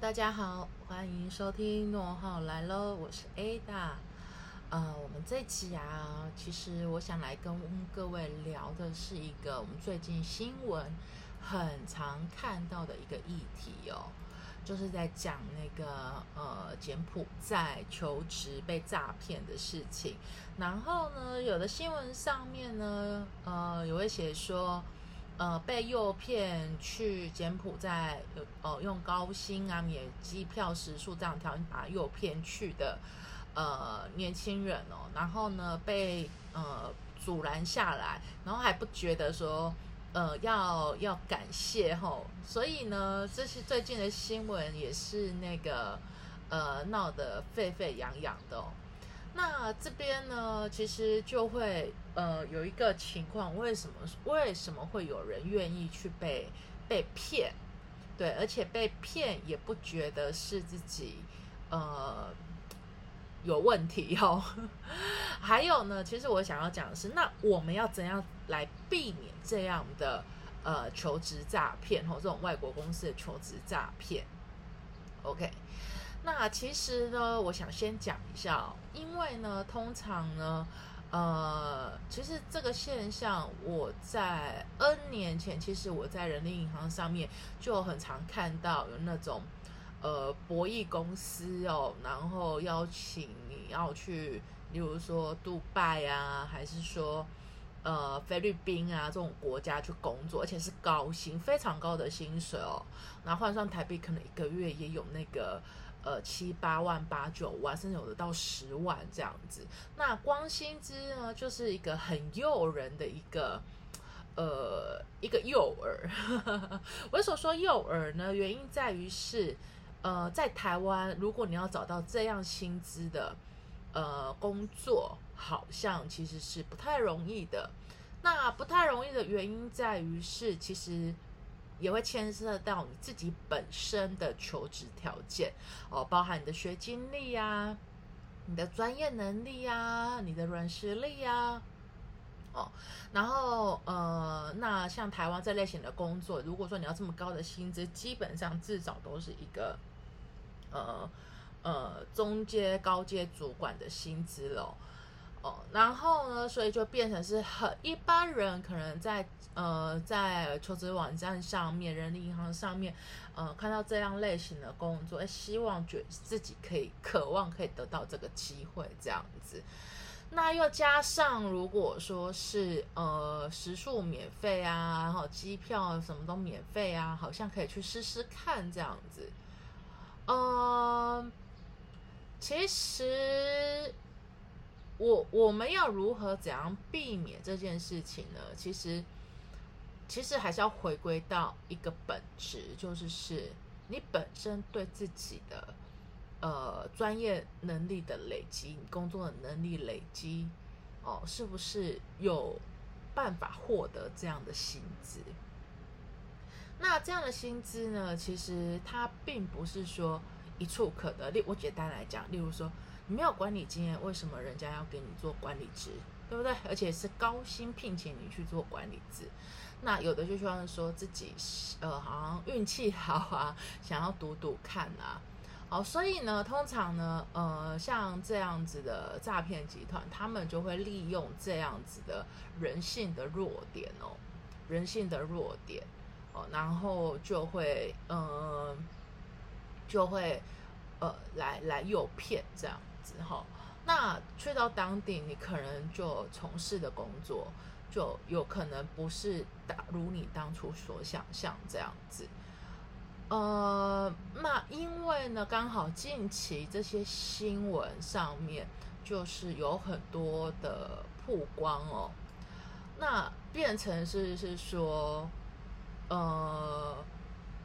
大家好，欢迎收听诺号来喽，我是 Ada。呃，我们这期啊，其实我想来跟各位聊的是一个我们最近新闻很常看到的一个议题哦，就是在讲那个呃柬埔寨求职被诈骗的事情。然后呢，有的新闻上面呢，呃，有会写说。呃，被诱骗去柬埔寨，呃，用高薪啊、免机票、食宿这样条件把诱骗去的，呃，年轻人哦，然后呢被呃阻拦下来，然后还不觉得说，呃，要要感谢吼，所以呢，这是最近的新闻也是那个呃闹得沸沸扬扬的哦。那这边呢，其实就会呃有一个情况，为什么为什么会有人愿意去被被骗？对，而且被骗也不觉得是自己呃有问题哦。还有呢，其实我想要讲的是，那我们要怎样来避免这样的呃求职诈骗或这种外国公司的求职诈骗？OK。那其实呢，我想先讲一下，因为呢，通常呢，呃，其实这个现象，我在 N 年前，其实我在人力银行上面就很常看到有那种，呃，博弈公司哦，然后邀请你要去，例如说杜拜啊，还是说，呃，菲律宾啊这种国家去工作，而且是高薪，非常高的薪水哦，那换算台币，可能一个月也有那个。呃，七八万、八九万，甚至有的到十万这样子。那光薪资呢，就是一个很诱人的一个呃一个诱饵。我所说诱饵呢，原因在于是呃，在台湾，如果你要找到这样薪资的呃工作，好像其实是不太容易的。那不太容易的原因在于是其实。也会牵涉到你自己本身的求职条件哦，包含你的学经历呀、你的专业能力呀、你的软实力呀，哦，然后呃，那像台湾这类型的工作，如果说你要这么高的薪资，基本上至少都是一个呃呃中阶、高阶主管的薪资喽。然后呢，所以就变成是很一般人可能在呃在求职网站上面、人力银行上面，呃看到这样类型的工作，希望觉自己可以渴望可以得到这个机会这样子。那又加上如果说是呃食宿免费啊，然后机票什么都免费啊，好像可以去试试看这样子。嗯，其实。我我们要如何怎样避免这件事情呢？其实，其实还是要回归到一个本质，就是是你本身对自己的呃专业能力的累积，你工作的能力累积哦，是不是有办法获得这样的薪资？那这样的薪资呢？其实它并不是说一触可得。例我简单来讲，例如说。你没有管理经验，为什么人家要给你做管理职，对不对？而且是高薪聘请你去做管理职，那有的就希望说自己呃好像运气好啊，想要赌赌看啊。好，所以呢，通常呢，呃，像这样子的诈骗集团，他们就会利用这样子的人性的弱点哦，人性的弱点哦，然后就会嗯，就会呃来来诱骗这样。之后，那去到当地，你可能就从事的工作就有可能不是打如你当初所想象这样子。呃，那因为呢，刚好近期这些新闻上面就是有很多的曝光哦，那变成是是说，呃，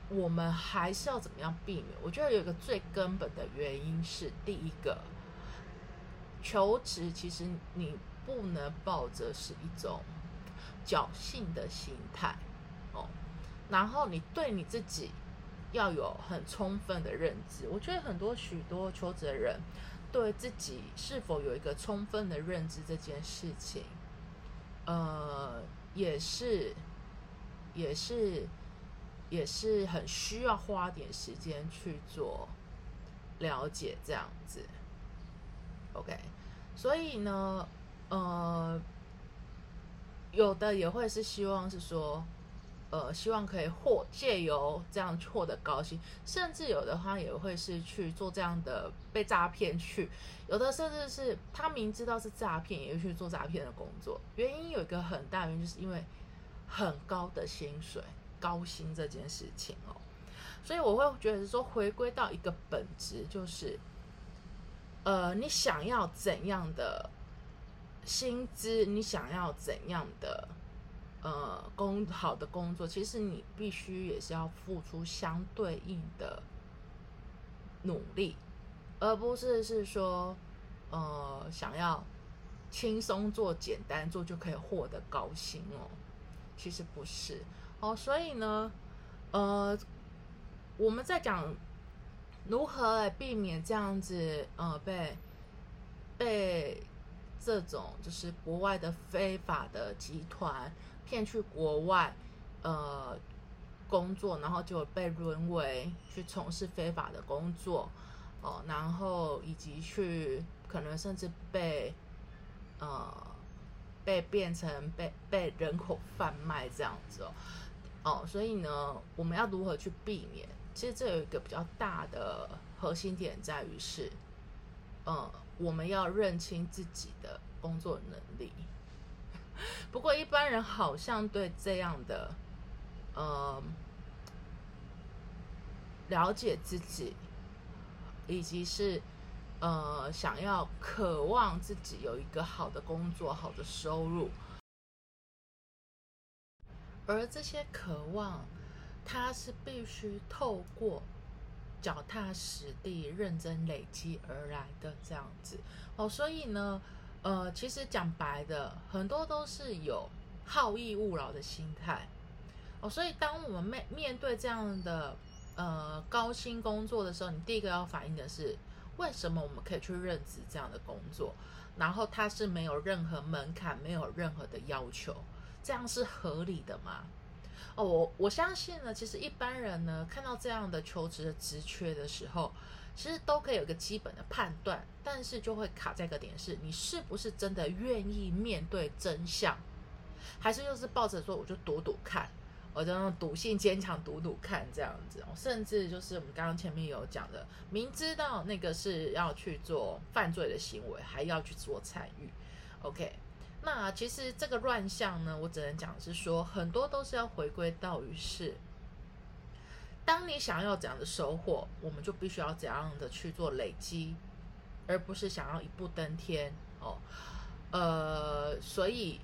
我们还是要怎么样避免？我觉得有一个最根本的原因是第一个。求职其实你不能抱着是一种侥幸的心态哦，然后你对你自己要有很充分的认知。我觉得很多许多求职的人对自己是否有一个充分的认知这件事情，呃，也是也是也是很需要花点时间去做了解这样子。OK，所以呢，呃，有的也会是希望是说。呃，希望可以获借由这样获得高薪，甚至有的话也会是去做这样的被诈骗去，有的甚至是他明知道是诈骗，也去做诈骗的工作。原因有一个很大原因，就是因为很高的薪水、高薪这件事情哦。所以我会觉得说，回归到一个本质，就是呃，你想要怎样的薪资，你想要怎样的。呃，工好的工作，其实你必须也是要付出相对应的努力，而不是是说，呃，想要轻松做、简单做就可以获得高薪哦。其实不是哦，所以呢，呃，我们在讲如何来避免这样子，呃，被被这种就是国外的非法的集团。骗去国外，呃，工作，然后就被沦为去从事非法的工作，哦，然后以及去可能甚至被，呃，被变成被被人口贩卖这样子哦，哦，所以呢，我们要如何去避免？其实这有一个比较大的核心点在于是，呃，我们要认清自己的工作能力。不过一般人好像对这样的，呃，了解自己，以及是呃想要渴望自己有一个好的工作、好的收入，而这些渴望，它是必须透过脚踏实地、认真累积而来的这样子哦，所以呢。呃，其实讲白的，很多都是有好逸恶劳的心态哦。所以，当我们面面对这样的呃高薪工作的时候，你第一个要反映的是，为什么我们可以去认职这样的工作？然后它是没有任何门槛，没有任何的要求，这样是合理的吗？哦，我我相信呢，其实一般人呢，看到这样的求职的职缺的时候。其实都可以有个基本的判断，但是就会卡在一个点，是你是不是真的愿意面对真相，还是就是抱着说我就赌赌看，我就用赌性坚强赌赌看这样子，甚至就是我们刚刚前面有讲的，明知道那个是要去做犯罪的行为，还要去做参与。OK，那其实这个乱象呢，我只能讲是说，很多都是要回归到于是。当你想要怎样的收获，我们就必须要怎样的去做累积，而不是想要一步登天哦。呃，所以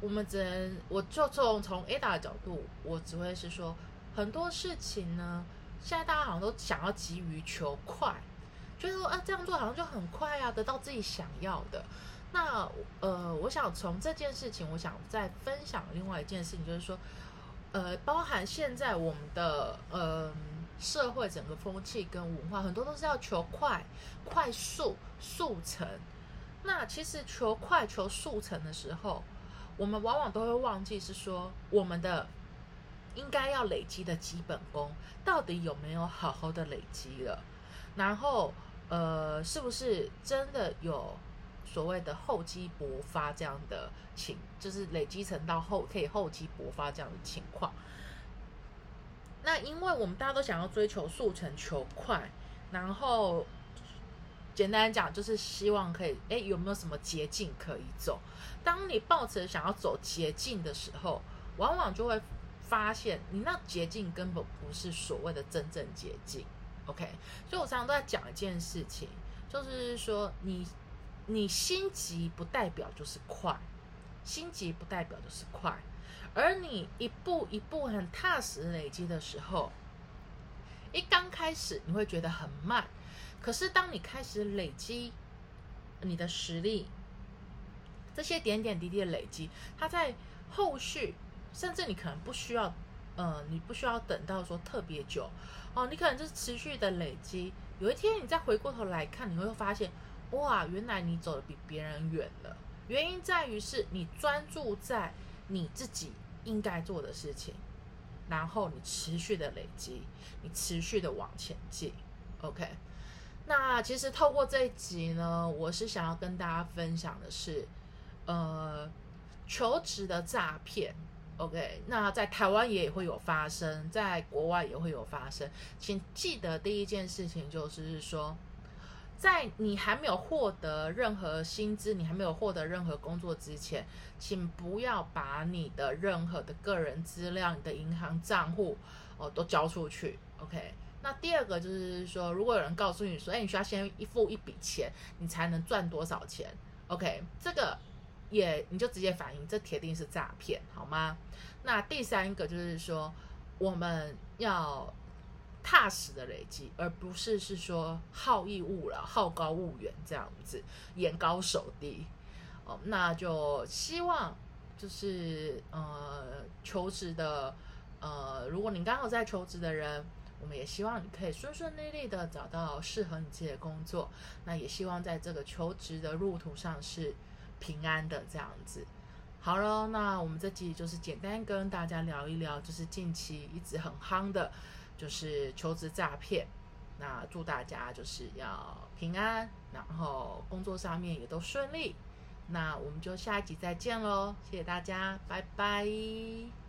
我们只能，我就从从 Ada 的角度，我只会是说，很多事情呢，现在大家好像都想要急于求快，觉得说啊这样做好像就很快啊，得到自己想要的。那呃，我想从这件事情，我想再分享另外一件事情，就是说。呃，包含现在我们的呃社会整个风气跟文化，很多都是要求快、快速、速成。那其实求快、求速成的时候，我们往往都会忘记是说我们的应该要累积的基本功到底有没有好好的累积了，然后呃，是不是真的有？所谓的厚积薄发这样的情，就是累积成到后可以厚积薄发这样的情况。那因为我们大家都想要追求速成求快，然后简单讲就是希望可以，哎，有没有什么捷径可以走？当你抱着想要走捷径的时候，往往就会发现你那捷径根本不是所谓的真正捷径。OK，所以我常常都在讲一件事情，就是说你。你心急不代表就是快，心急不代表就是快，而你一步一步很踏实累积的时候，一刚开始你会觉得很慢，可是当你开始累积你的实力，这些点点滴滴的累积，它在后续，甚至你可能不需要，呃，你不需要等到说特别久，哦，你可能就是持续的累积，有一天你再回过头来看，你会发现。哇，原来你走的比别人远了。原因在于是你专注在你自己应该做的事情，然后你持续的累积，你持续的往前进。OK，那其实透过这一集呢，我是想要跟大家分享的是，呃，求职的诈骗。OK，那在台湾也会有发生，在国外也会有发生。请记得第一件事情就是说，在你还没有获得任何薪资，你还没有获得任何工作之前，请不要把你的任何的个人资料、你的银行账户哦都交出去。OK，那第二个就是说，如果有人告诉你说，哎，你需要先付一笔钱，你才能赚多少钱？OK，这个。也你就直接反映，这铁定是诈骗，好吗？那第三个就是说，我们要踏实的累积，而不是是说好逸恶劳、好高骛远这样子，眼高手低。哦，那就希望就是呃求职的呃，如果你刚好在求职的人，我们也希望你可以顺顺利利的找到适合你自己的工作。那也希望在这个求职的路途上是。平安的这样子，好了，那我们这集就是简单跟大家聊一聊，就是近期一直很夯的，就是求职诈骗。那祝大家就是要平安，然后工作上面也都顺利。那我们就下一集再见喽，谢谢大家，拜拜。